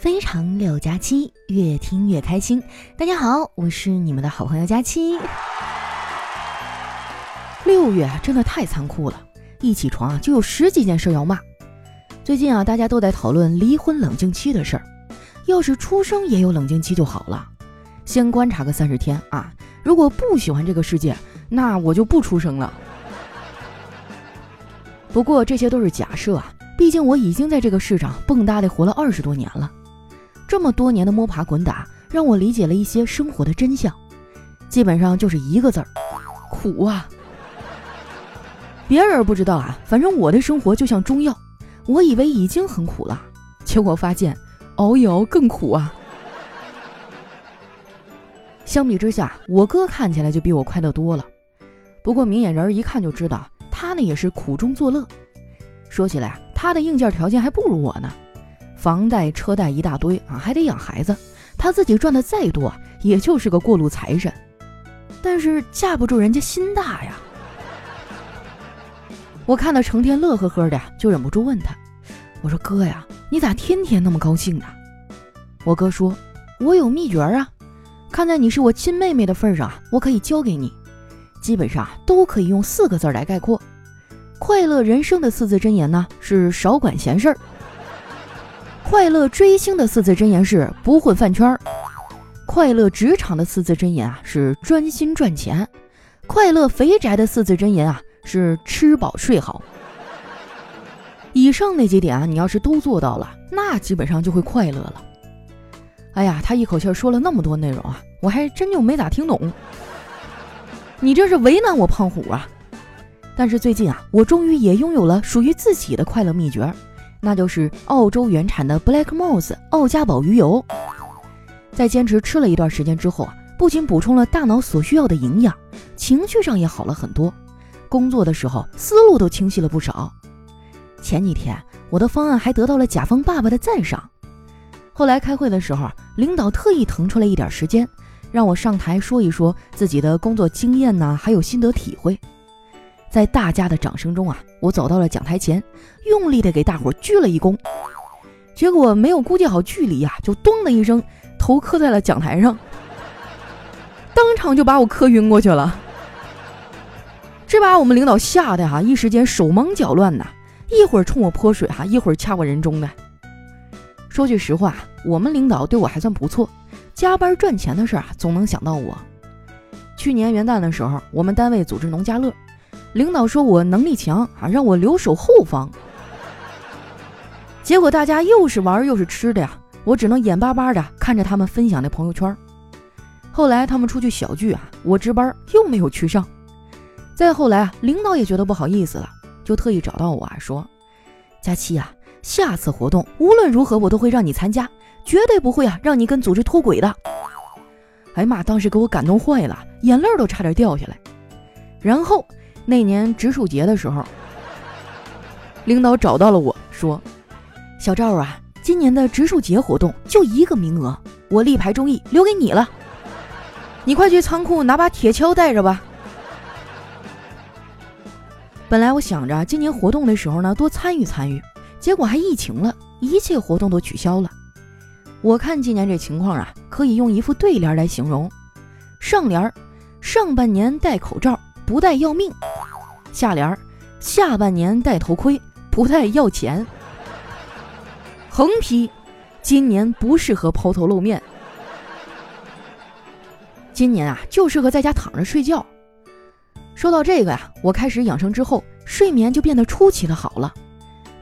非常六加七，越听越开心。大家好，我是你们的好朋友佳期。六月真的太残酷了，一起床啊就有十几件事要骂。最近啊，大家都在讨论离婚冷静期的事儿。要是出生也有冷静期就好了，先观察个三十天啊。如果不喜欢这个世界，那我就不出生了。不过这些都是假设啊，毕竟我已经在这个世上蹦跶的活了二十多年了。这么多年的摸爬滚打，让我理解了一些生活的真相，基本上就是一个字儿：苦啊！别人不知道啊，反正我的生活就像中药，我以为已经很苦了，结果发现熬一熬更苦啊！相比之下，我哥看起来就比我快乐多了，不过明眼人一看就知道，他呢也是苦中作乐。说起来，他的硬件条件还不如我呢。房贷车贷一大堆啊，还得养孩子，他自己赚的再多，也就是个过路财神。但是架不住人家心大呀。我看他成天乐呵呵的，就忍不住问他：“我说哥呀，你咋天天那么高兴呢？”我哥说：“我有秘诀啊，看在你是我亲妹妹的份上，我可以教给你。基本上都可以用四个字来概括：快乐人生的四字真言呢，是少管闲事儿。”快乐追星的四字真言是不混饭圈儿，快乐职场的四字真言啊是专心赚钱，快乐肥宅的四字真言啊是吃饱睡好。以上那几点啊，你要是都做到了，那基本上就会快乐了。哎呀，他一口气说了那么多内容啊，我还真就没咋听懂。你这是为难我胖虎啊！但是最近啊，我终于也拥有了属于自己的快乐秘诀。那就是澳洲原产的 Black Moss 奥加宝鱼油，在坚持吃了一段时间之后啊，不仅补充了大脑所需要的营养，情绪上也好了很多，工作的时候思路都清晰了不少。前几天我的方案还得到了甲方爸爸的赞赏。后来开会的时候，领导特意腾出来一点时间，让我上台说一说自己的工作经验呐，还有心得体会。在大家的掌声中啊，我走到了讲台前，用力的给大伙鞠了一躬，结果没有估计好距离啊，就咚的一声，头磕在了讲台上，当场就把我磕晕过去了。这把我们领导吓得哈，一时间手忙脚乱呐，一会儿冲我泼水哈，一会儿掐我人中的。说句实话，我们领导对我还算不错，加班赚钱的事啊，总能想到我。去年元旦的时候，我们单位组织农家乐。领导说我能力强啊，让我留守后方。结果大家又是玩又是吃的呀，我只能眼巴巴的看着他们分享的朋友圈。后来他们出去小聚啊，我值班又没有去上。再后来啊，领导也觉得不好意思了，就特意找到我啊，说：“佳期啊，下次活动无论如何我都会让你参加，绝对不会啊让你跟组织脱轨的。”哎呀妈，当时给我感动坏了，眼泪都差点掉下来。然后。那年植树节的时候，领导找到了我说：“小赵啊，今年的植树节活动就一个名额，我力排众议留给你了，你快去仓库拿把铁锹带着吧。”本来我想着今年活动的时候呢多参与参与，结果还疫情了，一切活动都取消了。我看今年这情况啊，可以用一副对联来形容：上联，上半年戴口罩。不戴要命，下联儿下半年戴头盔，不戴要钱。横批：今年不适合抛头露面。今年啊，就适合在家躺着睡觉。说到这个呀，我开始养生之后，睡眠就变得出奇的好了。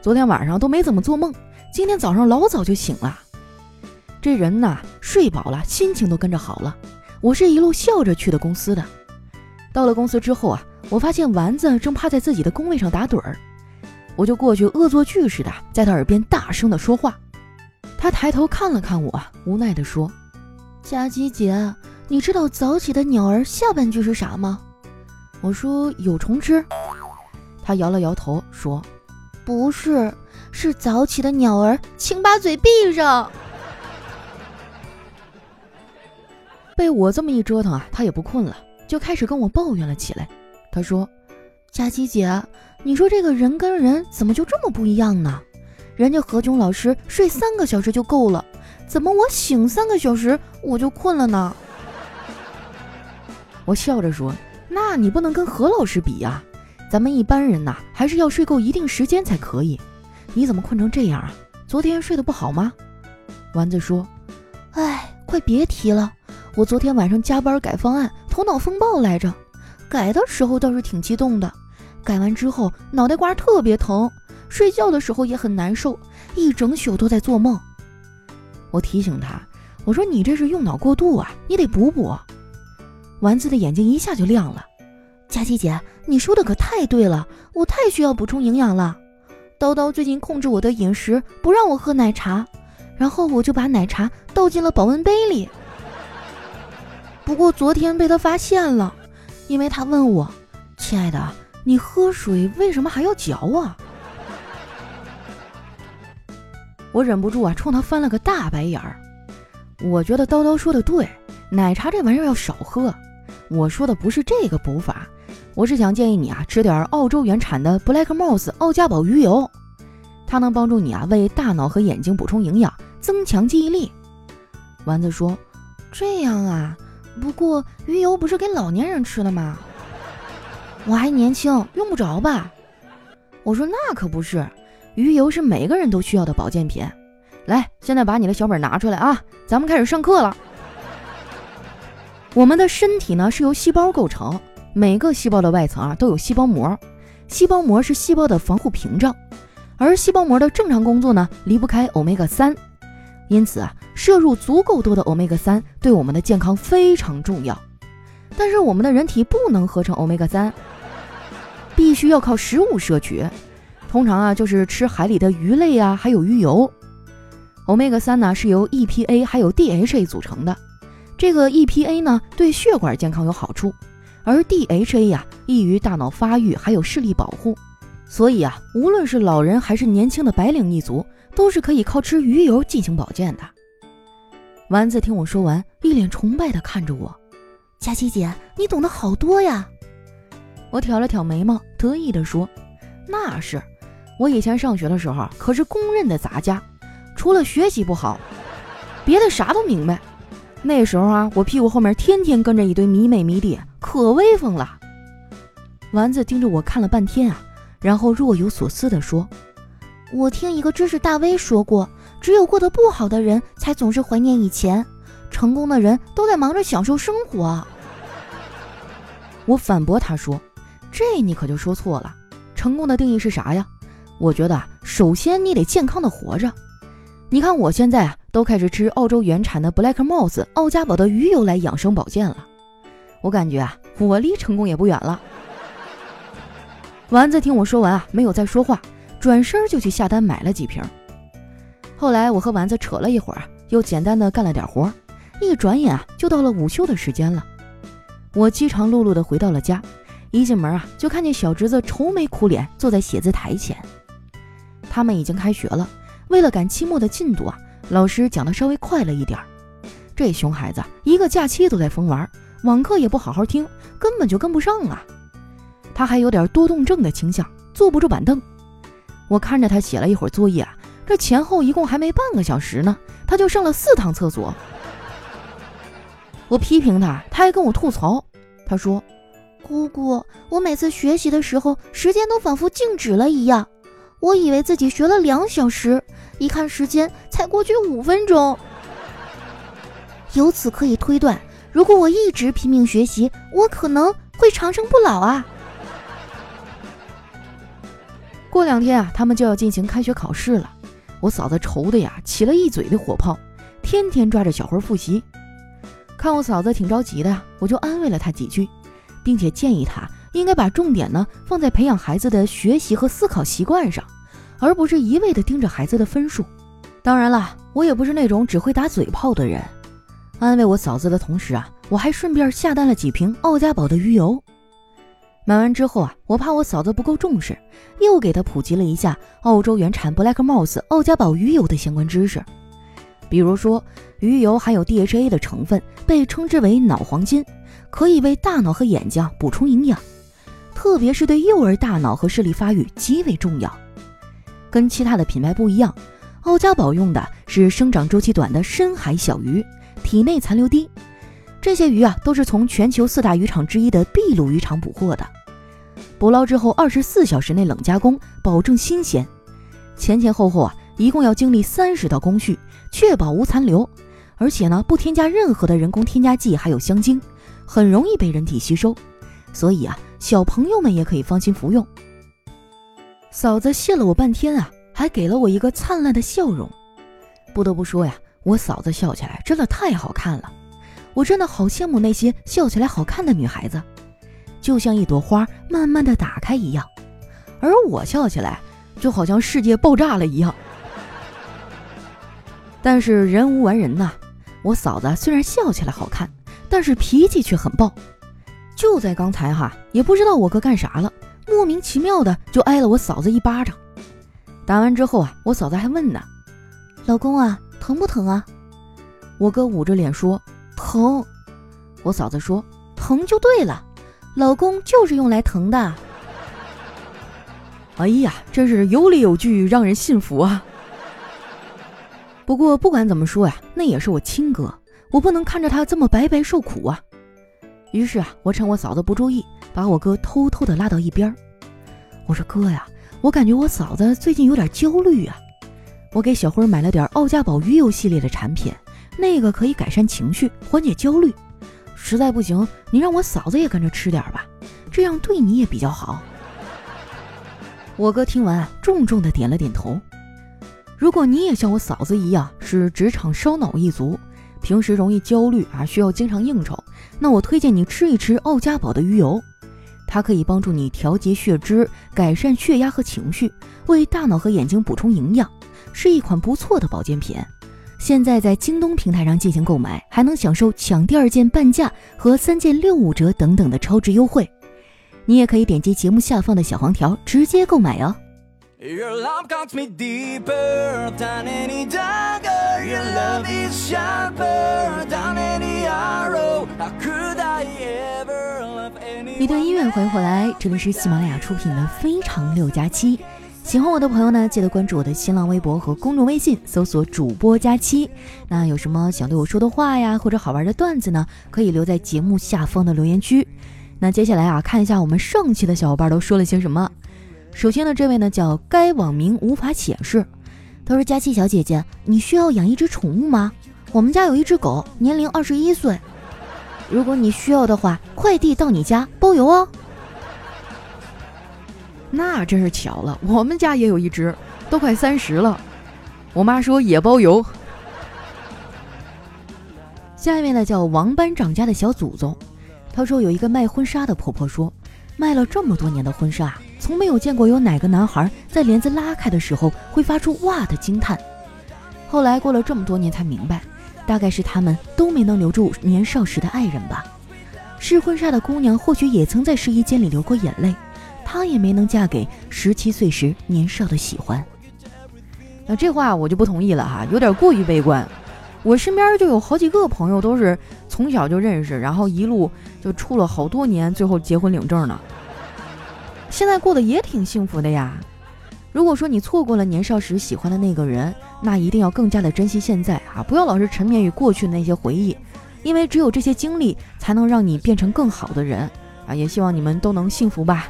昨天晚上都没怎么做梦，今天早上老早就醒了。这人呐，睡饱了，心情都跟着好了。我是一路笑着去的公司的。到了公司之后啊，我发现丸子正趴在自己的工位上打盹儿，我就过去恶作剧似的在他耳边大声的说话。他抬头看了看我，无奈的说：“佳琪姐，你知道早起的鸟儿下半句是啥吗？”我说：“有虫吃。”他摇了摇头说：“不是，是早起的鸟儿，请把嘴闭上。”被我这么一折腾啊，他也不困了。就开始跟我抱怨了起来。他说：“佳琪姐，你说这个人跟人怎么就这么不一样呢？人家何炅老师睡三个小时就够了，怎么我醒三个小时我就困了呢？我笑着说：“那你不能跟何老师比呀，咱们一般人呐，还是要睡够一定时间才可以。你怎么困成这样啊？昨天睡得不好吗？”丸子说：“哎，快别提了，我昨天晚上加班改方案，头脑风暴来着。改的时候倒是挺激动的，改完之后脑袋瓜特别疼，睡觉的时候也很难受，一整宿都在做梦。”我提醒他：“我说你这是用脑过度啊，你得补补。”丸子的眼睛一下就亮了，佳琪姐，你说的可太对了，我太需要补充营养了。叨叨最近控制我的饮食，不让我喝奶茶，然后我就把奶茶倒进了保温杯里。不过昨天被他发现了，因为他问我：“亲爱的，你喝水为什么还要嚼啊？”我忍不住啊，冲他翻了个大白眼儿。我觉得叨叨说的对，奶茶这玩意儿要少喝。我说的不是这个补法，我是想建议你啊，吃点澳洲原产的 Black Moss 奥加宝鱼油，它能帮助你啊为大脑和眼睛补充营养，增强记忆力。丸子说：“这样啊，不过鱼油不是给老年人吃的吗？我还年轻，用不着吧？”我说：“那可不是，鱼油是每个人都需要的保健品。来，现在把你的小本拿出来啊，咱们开始上课了。”我们的身体呢是由细胞构成，每个细胞的外层啊都有细胞膜，细胞膜是细胞的防护屏障，而细胞膜的正常工作呢离不开欧米伽三，因此啊摄入足够多的欧米伽三对我们的健康非常重要。但是我们的人体不能合成欧米伽三，必须要靠食物摄取，通常啊就是吃海里的鱼类啊，还有鱼油。欧米伽三呢是由 EPA 还有 DHA 组成的。这个 EPA 呢，对血管健康有好处，而 DHA 呀，易于大脑发育，还有视力保护。所以啊，无论是老人还是年轻的白领一族，都是可以靠吃鱼油进行保健的。丸子听我说完，一脸崇拜地看着我：“佳琪姐，你懂得好多呀！”我挑了挑眉毛，得意地说：“那是，我以前上学的时候可是公认的杂家，除了学习不好，别的啥都明白。”那时候啊，我屁股后面天天跟着一堆迷妹迷弟，可威风了。丸子盯着我看了半天啊，然后若有所思地说：“我听一个知识大 V 说过，只有过得不好的人才总是怀念以前，成功的人都在忙着享受生活。”我反驳他说：“这你可就说错了。成功的定义是啥呀？我觉得啊首先你得健康的活着。你看我现在啊。”都开始吃澳洲原产的 Black Moss 奥加宝的鱼油来养生保健了，我感觉啊，我离成功也不远了。丸子听我说完啊，没有再说话，转身就去下单买了几瓶。后来我和丸子扯了一会儿，又简单的干了点活，一转眼啊，就到了午休的时间了。我饥肠辘辘的回到了家，一进门啊，就看见小侄子愁眉苦脸坐在写字台前。他们已经开学了，为了赶期末的进度啊。老师讲的稍微快了一点儿，这熊孩子一个假期都在疯玩，网课也不好好听，根本就跟不上啊。他还有点多动症的倾向，坐不住板凳。我看着他写了一会儿作业啊，这前后一共还没半个小时呢，他就上了四趟厕所。我批评他，他还跟我吐槽。他说：“姑姑，我每次学习的时候，时间都仿佛静止了一样，我以为自己学了两小时。”一看时间，才过去五分钟。由此可以推断，如果我一直拼命学习，我可能会长生不老啊！过两天啊，他们就要进行开学考试了，我嫂子愁的呀，起了一嘴的火泡，天天抓着小辉复习。看我嫂子挺着急的呀，我就安慰了她几句，并且建议她应该把重点呢放在培养孩子的学习和思考习惯上。而不是一味的盯着孩子的分数。当然了，我也不是那种只会打嘴炮的人。安慰我嫂子的同时啊，我还顺便下单了几瓶奥家宝的鱼油。买完之后啊，我怕我嫂子不够重视，又给她普及了一下澳洲原产 Black Moss 奥家宝鱼油的相关知识。比如说，鱼油含有 DHA 的成分，被称之为脑黄金，可以为大脑和眼睛补充营养，特别是对幼儿大脑和视力发育极为重要。跟其他的品牌不一样，奥家宝用的是生长周期短的深海小鱼，体内残留低。这些鱼啊，都是从全球四大渔场之一的秘鲁渔场捕获的。捕捞之后，二十四小时内冷加工，保证新鲜。前前后后啊，一共要经历三十道工序，确保无残留。而且呢，不添加任何的人工添加剂，还有香精，很容易被人体吸收。所以啊，小朋友们也可以放心服用。嫂子谢了我半天啊，还给了我一个灿烂的笑容。不得不说呀，我嫂子笑起来真的太好看了。我真的好羡慕那些笑起来好看的女孩子，就像一朵花慢慢的打开一样，而我笑起来就好像世界爆炸了一样。但是人无完人呐，我嫂子虽然笑起来好看，但是脾气却很暴。就在刚才哈，也不知道我哥干啥了，莫名其妙的就挨了我嫂子一巴掌。打完之后啊，我嫂子还问呢：“老公啊，疼不疼啊？”我哥捂着脸说。疼，我嫂子说疼就对了，老公就是用来疼的。哎呀，真是有理有据，让人信服啊。不过不管怎么说呀，那也是我亲哥，我不能看着他这么白白受苦啊。于是啊，我趁我嫂子不注意，把我哥偷偷的拉到一边。我说哥呀，我感觉我嫂子最近有点焦虑啊。我给小辉买了点奥家宝鱼油系列的产品。那个可以改善情绪，缓解焦虑。实在不行，你让我嫂子也跟着吃点吧，这样对你也比较好。我哥听完，重重的点了点头。如果你也像我嫂子一样是职场烧脑一族，平时容易焦虑啊，需要经常应酬，那我推荐你吃一吃奥家宝的鱼油，它可以帮助你调节血脂，改善血压和情绪，为大脑和眼睛补充营养，是一款不错的保健品。现在在京东平台上进行购买，还能享受抢第二件半价和三件六五折等等的超值优惠。你也可以点击节目下方的小黄条直接购买哦。一段音乐，欢迎回来，这里是喜马拉雅出品的《非常六加七》。喜欢我的朋友呢，记得关注我的新浪微博和公众微信，搜索主播佳期。那有什么想对我说的话呀，或者好玩的段子呢，可以留在节目下方的留言区。那接下来啊，看一下我们上期的小伙伴都说了些什么。首先呢，这位呢叫该网名无法显示，他说：“佳期小姐姐，你需要养一只宠物吗？我们家有一只狗，年龄二十一岁。如果你需要的话，快递到你家包邮哦。”那真是巧了，我们家也有一只，都快三十了。我妈说也包邮。下面呢叫王班长家的小祖宗，他说有一个卖婚纱的婆婆说，卖了这么多年的婚纱，从没有见过有哪个男孩在帘子拉开的时候会发出哇的惊叹。后来过了这么多年才明白，大概是他们都没能留住年少时的爱人吧。试婚纱的姑娘或许也曾在试衣间里流过眼泪。她也没能嫁给十七岁时年少的喜欢，那这话我就不同意了哈，有点过于悲观。我身边就有好几个朋友都是从小就认识，然后一路就处了好多年，最后结婚领证呢。现在过得也挺幸福的呀。如果说你错过了年少时喜欢的那个人，那一定要更加的珍惜现在啊，不要老是沉湎于过去的那些回忆，因为只有这些经历才能让你变成更好的人啊。也希望你们都能幸福吧。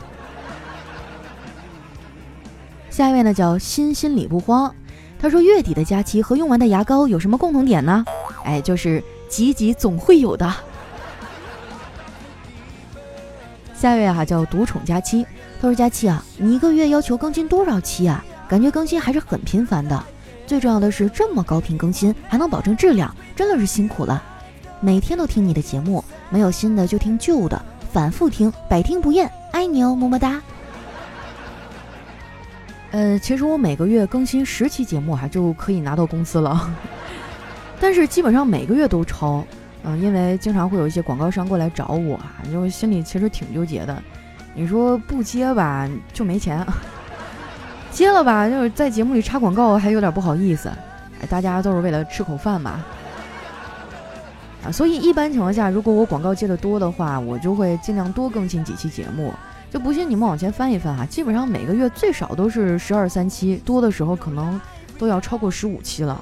下一位呢叫心心里不慌，他说月底的假期和用完的牙膏有什么共同点呢？哎，就是挤挤总会有的。下一位哈叫独宠佳期，他说佳期啊，你一个月要求更新多少期啊？感觉更新还是很频繁的。最重要的是这么高频更新，还能保证质量，真的是辛苦了。每天都听你的节目，没有新的就听旧的，反复听，百听不厌，爱你哦，么么哒。呃，其实我每个月更新十期节目哈，就可以拿到工资了。但是基本上每个月都超，嗯，因为经常会有一些广告商过来找我，就心里其实挺纠结的。你说不接吧，就没钱；接了吧，就是在节目里插广告，还有点不好意思。哎，大家都是为了吃口饭嘛。啊，所以一般情况下，如果我广告接的多的话，我就会尽量多更新几期节目。就不信你们往前翻一翻哈，基本上每个月最少都是十二三期，多的时候可能都要超过十五期了，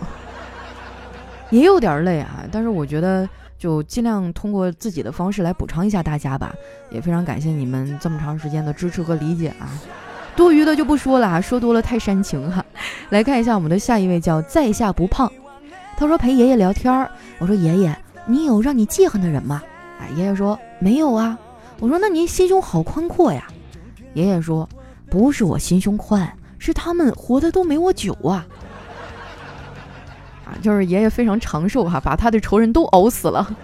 也有点累啊。但是我觉得就尽量通过自己的方式来补偿一下大家吧。也非常感谢你们这么长时间的支持和理解啊。多余的就不说了啊，说多了太煽情哈。来看一下我们的下一位叫在下不胖，他说陪爷爷聊天儿，我说爷爷，你有让你记恨的人吗？哎，爷爷说没有啊。我说那您心胸好宽阔呀。爷爷说不是我心胸宽。是他们活的都没我久啊！啊，就是爷爷非常长寿哈，把他的仇人都熬死了。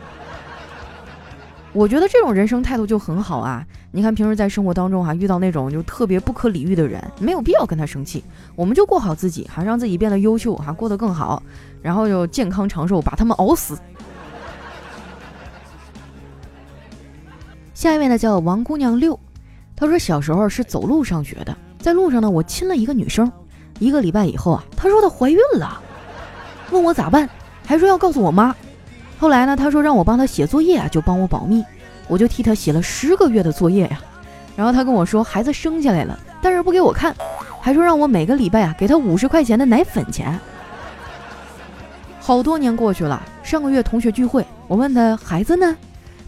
我觉得这种人生态度就很好啊！你看平时在生活当中哈，遇到那种就特别不可理喻的人，没有必要跟他生气，我们就过好自己哈，让自己变得优秀哈，过得更好，然后就健康长寿，把他们熬死。下一位呢叫王姑娘六，她说小时候是走路上学的。在路上呢，我亲了一个女生，一个礼拜以后啊，她说她怀孕了，问我咋办，还说要告诉我妈。后来呢，她说让我帮她写作业啊，就帮我保密，我就替她写了十个月的作业呀。然后她跟我说孩子生下来了，但是不给我看，还说让我每个礼拜啊给她五十块钱的奶粉钱。好多年过去了，上个月同学聚会，我问她孩子呢，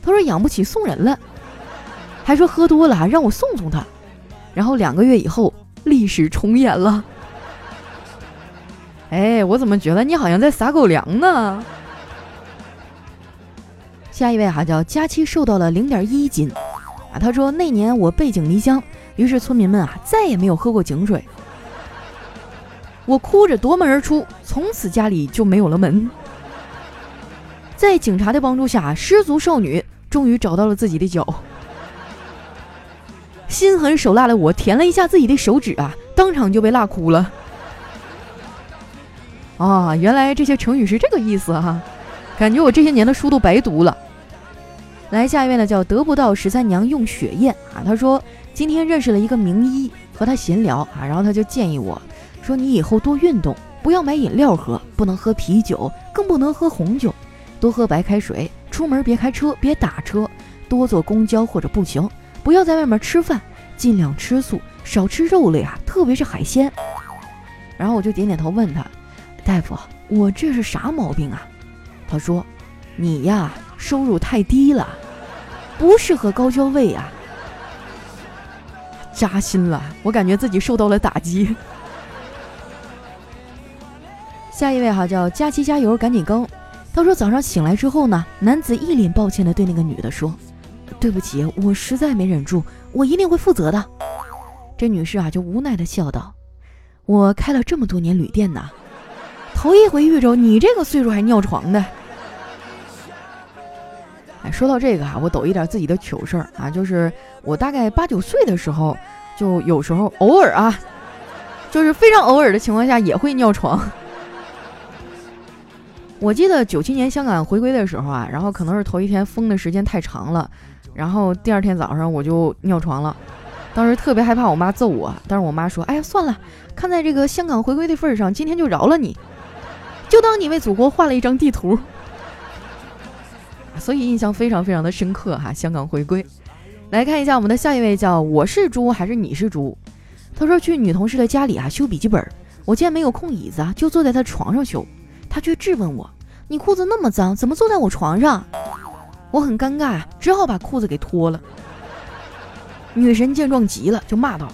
她说养不起送人了，还说喝多了让我送送他。然后两个月以后，历史重演了。哎，我怎么觉得你好像在撒狗粮呢？下一位哈叫佳期，瘦到了零点一斤啊。他说那年我背井离乡，于是村民们啊再也没有喝过井水。我哭着夺门而出，从此家里就没有了门。在警察的帮助下，失足少女终于找到了自己的脚。心狠手辣的我舔了一下自己的手指啊，当场就被辣哭了。啊，原来这些成语是这个意思哈，感觉我这些年的书都白读了。来，下一位呢叫得不到十三娘用血燕啊，他说今天认识了一个名医，和他闲聊啊，然后他就建议我说你以后多运动，不要买饮料喝，不能喝啤酒，更不能喝红酒，多喝白开水，出门别开车，别打车，多坐公交或者步行。不要在外面吃饭，尽量吃素，少吃肉类啊，特别是海鲜。然后我就点点头，问他：“大夫，我这是啥毛病啊？”他说：“你呀，收入太低了，不适合高消费啊。”扎心了，我感觉自己受到了打击。下一位哈叫佳琪加油，赶紧更。他说早上醒来之后呢，男子一脸抱歉的对那个女的说。对不起，我实在没忍住，我一定会负责的。这女士啊，就无奈的笑道：“我开了这么多年旅店呢，头一回遇着你这个岁数还尿床的。”哎，说到这个啊，我抖一点自己的糗事儿啊，就是我大概八九岁的时候，就有时候偶尔啊，就是非常偶尔的情况下也会尿床。我记得九七年香港回归的时候啊，然后可能是头一天封的时间太长了。然后第二天早上我就尿床了，当时特别害怕我妈揍我，但是我妈说：“哎呀，算了，看在这个香港回归的份儿上，今天就饶了你，就当你为祖国画了一张地图。”所以印象非常非常的深刻哈。香港回归，来看一下我们的下一位叫我是猪还是你是猪？他说去女同事的家里啊修笔记本，我见没有空椅子啊，就坐在他床上修，他却质问我：“你裤子那么脏，怎么坐在我床上？”我很尴尬，只好把裤子给脱了。女神见状急了，就骂道：“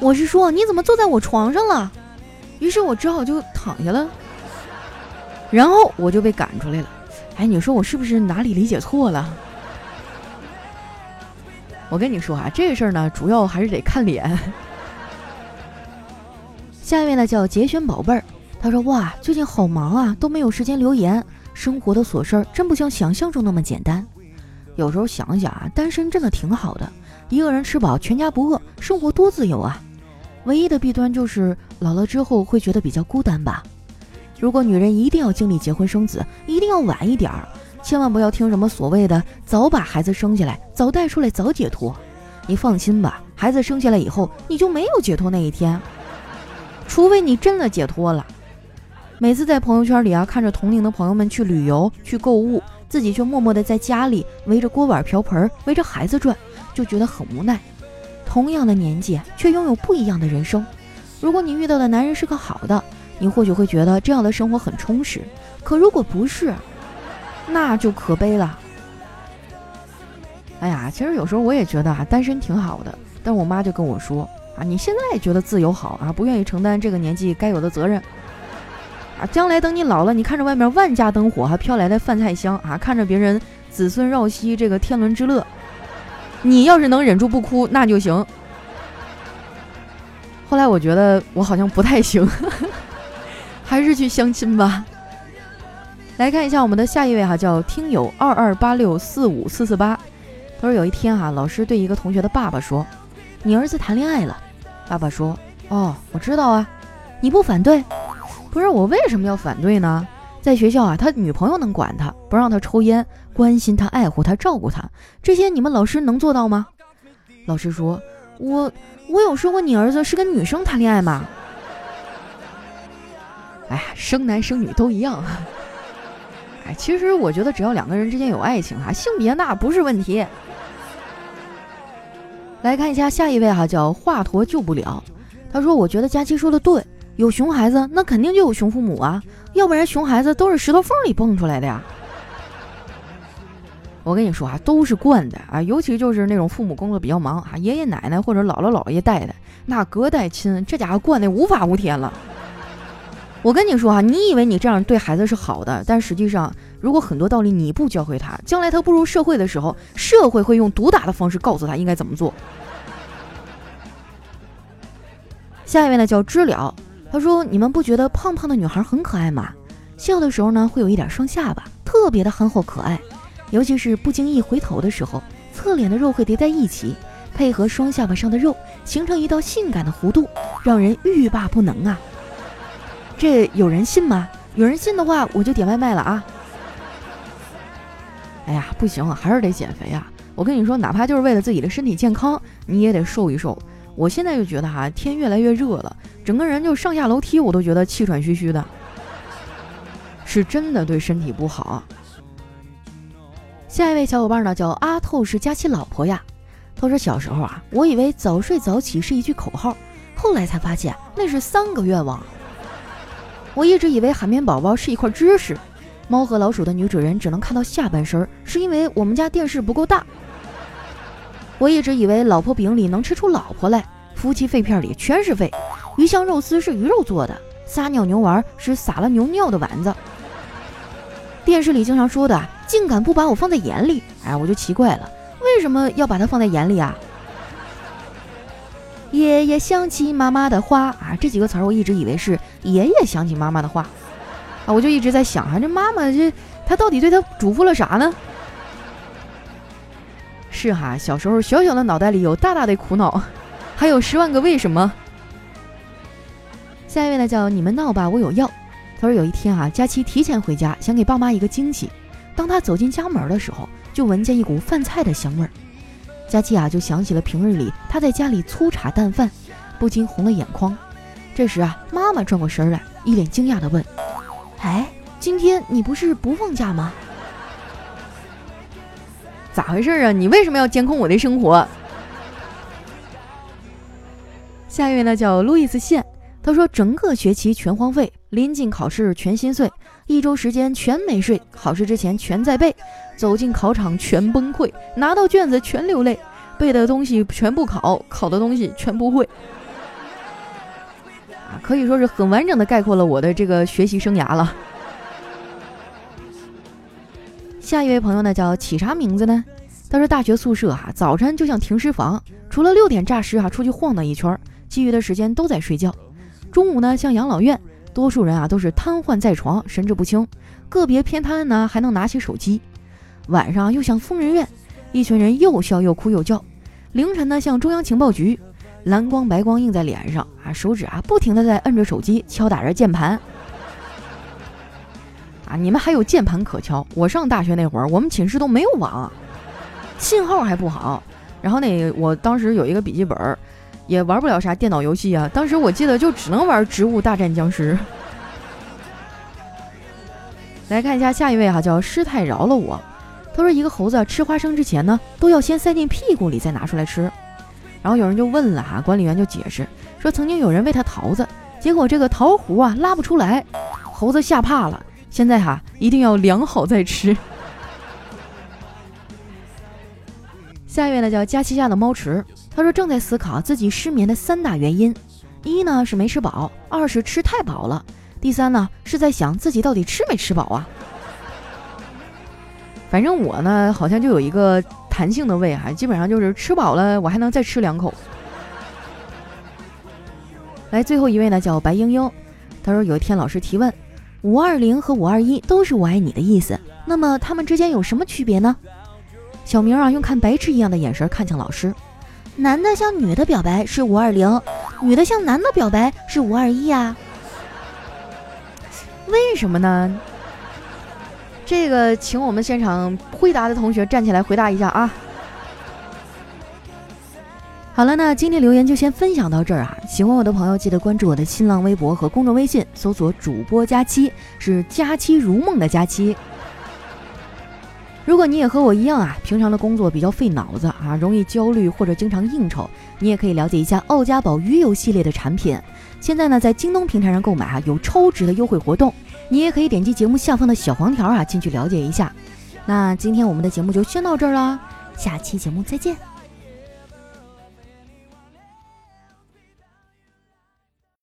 我是说你怎么坐在我床上了？”于是我只好就躺下了。然后我就被赶出来了。哎，你说我是不是哪里理解错了？我跟你说啊，这事儿呢，主要还是得看脸。下一位呢叫节选宝贝儿，他说：“哇，最近好忙啊，都没有时间留言。生活的琐事儿真不像想象中那么简单。”有时候想想啊，单身真的挺好的，一个人吃饱，全家不饿，生活多自由啊！唯一的弊端就是老了之后会觉得比较孤单吧。如果女人一定要经历结婚生子，一定要晚一点儿，千万不要听什么所谓的早把孩子生下来，早带出来，早解脱。你放心吧，孩子生下来以后，你就没有解脱那一天，除非你真的解脱了。每次在朋友圈里啊，看着同龄的朋友们去旅游、去购物。自己却默默地在家里围着锅碗瓢盆，围着孩子转，就觉得很无奈。同样的年纪，却拥有不一样的人生。如果你遇到的男人是个好的，你或许会觉得这样的生活很充实。可如果不是，那就可悲了。哎呀，其实有时候我也觉得啊，单身挺好的。但我妈就跟我说啊，你现在觉得自由好啊，不愿意承担这个年纪该有的责任将来等你老了，你看着外面万家灯火，还飘来的饭菜香啊，看着别人子孙绕膝，这个天伦之乐，你要是能忍住不哭，那就行。后来我觉得我好像不太行，还是去相亲吧。来看一下我们的下一位哈，叫听友二二八六四五四四八。他说有一天哈，老师对一个同学的爸爸说：“你儿子谈恋爱了。”爸爸说：“哦，我知道啊，你不反对？不是我为什么要反对呢？在学校啊，他女朋友能管他，不让他抽烟，关心他，爱护他，照顾他，这些你们老师能做到吗？”老师说：“我我有说过你儿子是跟女生谈恋爱吗？”哎呀，生男生女都一样。哎，其实我觉得只要两个人之间有爱情哈，性别那不是问题。来看一下下一位哈，叫华佗救不了。他说：“我觉得佳期说的对，有熊孩子那肯定就有熊父母啊，要不然熊孩子都是石头缝里蹦出来的呀。”我跟你说啊，都是惯的啊，尤其就是那种父母工作比较忙啊，爷爷奶奶或者姥姥姥爷带的，那隔代亲，这家伙惯的无法无天了。我跟你说啊，你以为你这样对孩子是好的，但实际上，如果很多道理你不教会他，将来他步入社会的时候，社会会用毒打的方式告诉他应该怎么做。下一位呢叫知了，他说：“你们不觉得胖胖的女孩很可爱吗？笑的时候呢，会有一点双下巴，特别的憨厚可爱，尤其是不经意回头的时候，侧脸的肉会叠在一起，配合双下巴上的肉，形成一道性感的弧度，让人欲罢不能啊。”这有人信吗？有人信的话，我就点外卖了啊！哎呀，不行，还是得减肥啊！我跟你说，哪怕就是为了自己的身体健康，你也得瘦一瘦。我现在就觉得哈，天越来越热了，整个人就上下楼梯我都觉得气喘吁吁的，是真的对身体不好。下一位小伙伴呢，叫阿透是佳期老婆呀。他说小时候啊，我以为早睡早起是一句口号，后来才发现那是三个愿望。我一直以为海绵宝宝是一块芝士，猫和老鼠的女主人只能看到下半身，是因为我们家电视不够大。我一直以为老婆饼里能吃出老婆来，夫妻肺片里全是肺，鱼香肉丝是鱼肉做的，撒尿牛丸是撒了牛尿的丸子。电视里经常说的，竟敢不把我放在眼里，哎，我就奇怪了，为什么要把它放在眼里啊？爷爷想起妈妈的话啊，这几个词儿我一直以为是爷爷想起妈妈的话啊，我就一直在想啊，这妈妈这她到底对他嘱咐了啥呢？是哈，小时候小小的脑袋里有大大的苦恼，还有十万个为什么。下一位呢叫你们闹吧，我有药。他说有一天啊，佳期提前回家，想给爸妈一个惊喜。当他走进家门的时候，就闻见一股饭菜的香味儿。佳琪啊，就想起了平日里他在家里粗茶淡饭，不禁红了眼眶。这时啊，妈妈转过身来，一脸惊讶地问：“哎，今天你不是不放假吗？咋回事啊？你为什么要监控我的生活？”下一位呢，叫路易斯线。他说：“整个学期全荒废，临近考试全心碎，一周时间全没睡，考试之前全在背，走进考场全崩溃，拿到卷子全流泪，背的东西全部考，考的东西全不会。”啊，可以说是很完整的概括了我的这个学习生涯了。下一位朋友呢，叫起啥名字呢？他说：“大学宿舍哈，早晨就像停尸房，除了六点诈尸哈出去晃荡一圈，其余的时间都在睡觉。”中午呢，像养老院，多数人啊都是瘫痪在床，神志不清；个别偏瘫呢，还能拿起手机。晚上又像疯人院，一群人又笑又哭又叫。凌晨呢，像中央情报局，蓝光白光映在脸上啊，手指啊不停的在摁着手机，敲打着键盘。你们还有键盘可敲？我上大学那会儿，我们寝室都没有网，信号还不好。然后那我当时有一个笔记本。也玩不了啥电脑游戏啊！当时我记得就只能玩《植物大战僵尸》。来看一下下一位哈，叫师太饶了我。他说一个猴子吃花生之前呢，都要先塞进屁股里再拿出来吃。然后有人就问了哈，管理员就解释说，曾经有人喂他桃子，结果这个桃核啊拉不出来，猴子吓怕了。现在哈一定要量好再吃。下一位呢叫佳期家的猫池，他说正在思考自己失眠的三大原因：一呢是没吃饱，二是吃太饱了，第三呢是在想自己到底吃没吃饱啊。反正我呢好像就有一个弹性的胃哈，基本上就是吃饱了我还能再吃两口。来最后一位呢叫白英英，他说有一天老师提问，五二零和五二一都是我爱你的意思，那么他们之间有什么区别呢？小明啊，用看白痴一样的眼神看向老师。男的向女的表白是五二零，女的向男的表白是五二一呀。为什么呢？这个，请我们现场会答的同学站起来回答一下啊。好了，那今天留言就先分享到这儿啊。喜欢我的朋友记得关注我的新浪微博和公众微信，搜索主播佳期，是佳期如梦的佳期。如果你也和我一样啊，平常的工作比较费脑子啊，容易焦虑或者经常应酬，你也可以了解一下奥家宝鱼油系列的产品。现在呢，在京东平台上购买啊，有超值的优惠活动。你也可以点击节目下方的小黄条啊，进去了解一下。那今天我们的节目就先到这儿啦，下期节目再见。